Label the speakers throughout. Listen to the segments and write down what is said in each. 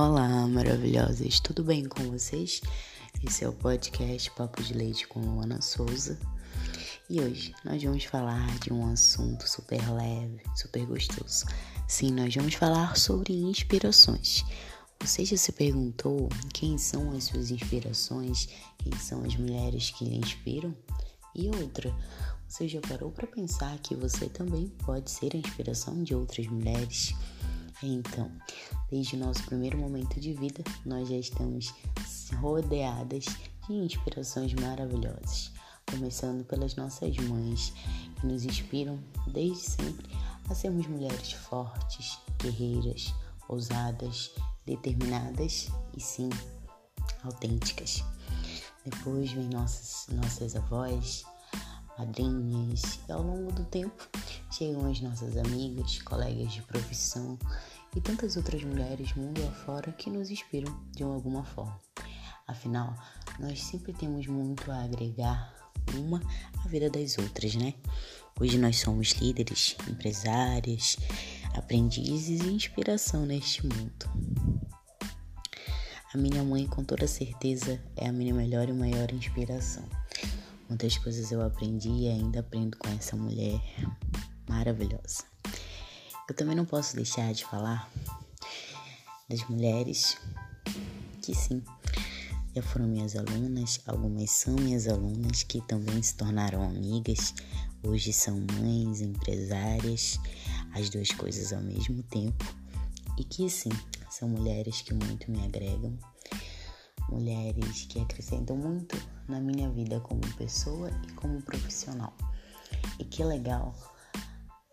Speaker 1: Olá, maravilhosas, tudo bem com vocês? Esse é o podcast Papo de Leite com Luana Souza e hoje nós vamos falar de um assunto super leve, super gostoso. Sim, nós vamos falar sobre inspirações. Você já se perguntou quem são as suas inspirações? Quem são as mulheres que lhe inspiram? E outra, você já parou para pensar que você também pode ser a inspiração de outras mulheres? Então, desde o nosso primeiro momento de vida, nós já estamos rodeadas de inspirações maravilhosas, começando pelas nossas mães, que nos inspiram desde sempre a sermos mulheres fortes, guerreiras, ousadas, determinadas e sim, autênticas. Depois vem nossas, nossas avós, madrinhas, e ao longo do tempo chegam as nossas amigas, colegas de profissão e tantas outras mulheres mundo afora que nos inspiram de alguma forma. Afinal, nós sempre temos muito a agregar uma à vida das outras, né? Hoje nós somos líderes, empresárias, aprendizes e inspiração neste mundo. A minha mãe, com toda certeza, é a minha melhor e maior inspiração. Muitas coisas eu aprendi e ainda aprendo com essa mulher maravilhosa. Eu também não posso deixar de falar das mulheres que sim, já foram minhas alunas, algumas são minhas alunas que também se tornaram amigas, hoje são mães, empresárias, as duas coisas ao mesmo tempo, e que sim, são mulheres que muito me agregam, mulheres que acrescentam muito na minha vida como pessoa e como profissional. E que legal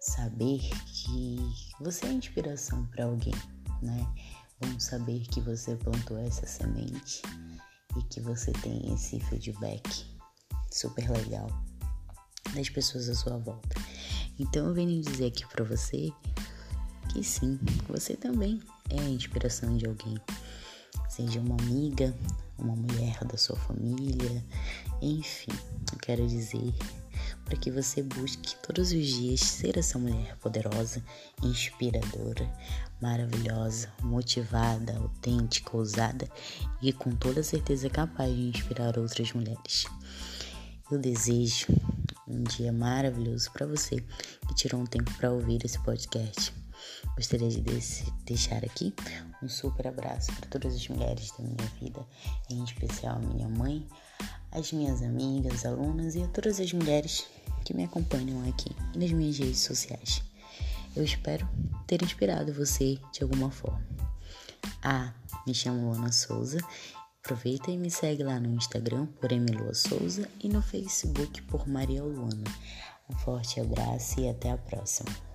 Speaker 1: saber que você é inspiração para alguém, né? Vamos saber que você plantou essa semente e que você tem esse feedback super legal das pessoas à sua volta. Então eu venho dizer aqui para você que sim, você também é a inspiração de alguém. Seja uma amiga, uma mulher da sua família, enfim, eu quero dizer para que você busque todos os dias ser essa mulher poderosa, inspiradora, maravilhosa, motivada, autêntica, ousada e com toda certeza capaz de inspirar outras mulheres. Eu desejo um dia maravilhoso para você que tirou um tempo para ouvir esse podcast. Gostaria de deixar aqui um super abraço para todas as mulheres da minha vida, em especial a minha mãe, as minhas amigas, alunas e a todas as mulheres que me acompanham aqui e nas minhas redes sociais. Eu espero ter inspirado você de alguma forma. Ah, me chamo Luana Souza. Aproveita e me segue lá no Instagram por Emilua Souza e no Facebook por Maria Luana. Um forte abraço e até a próxima.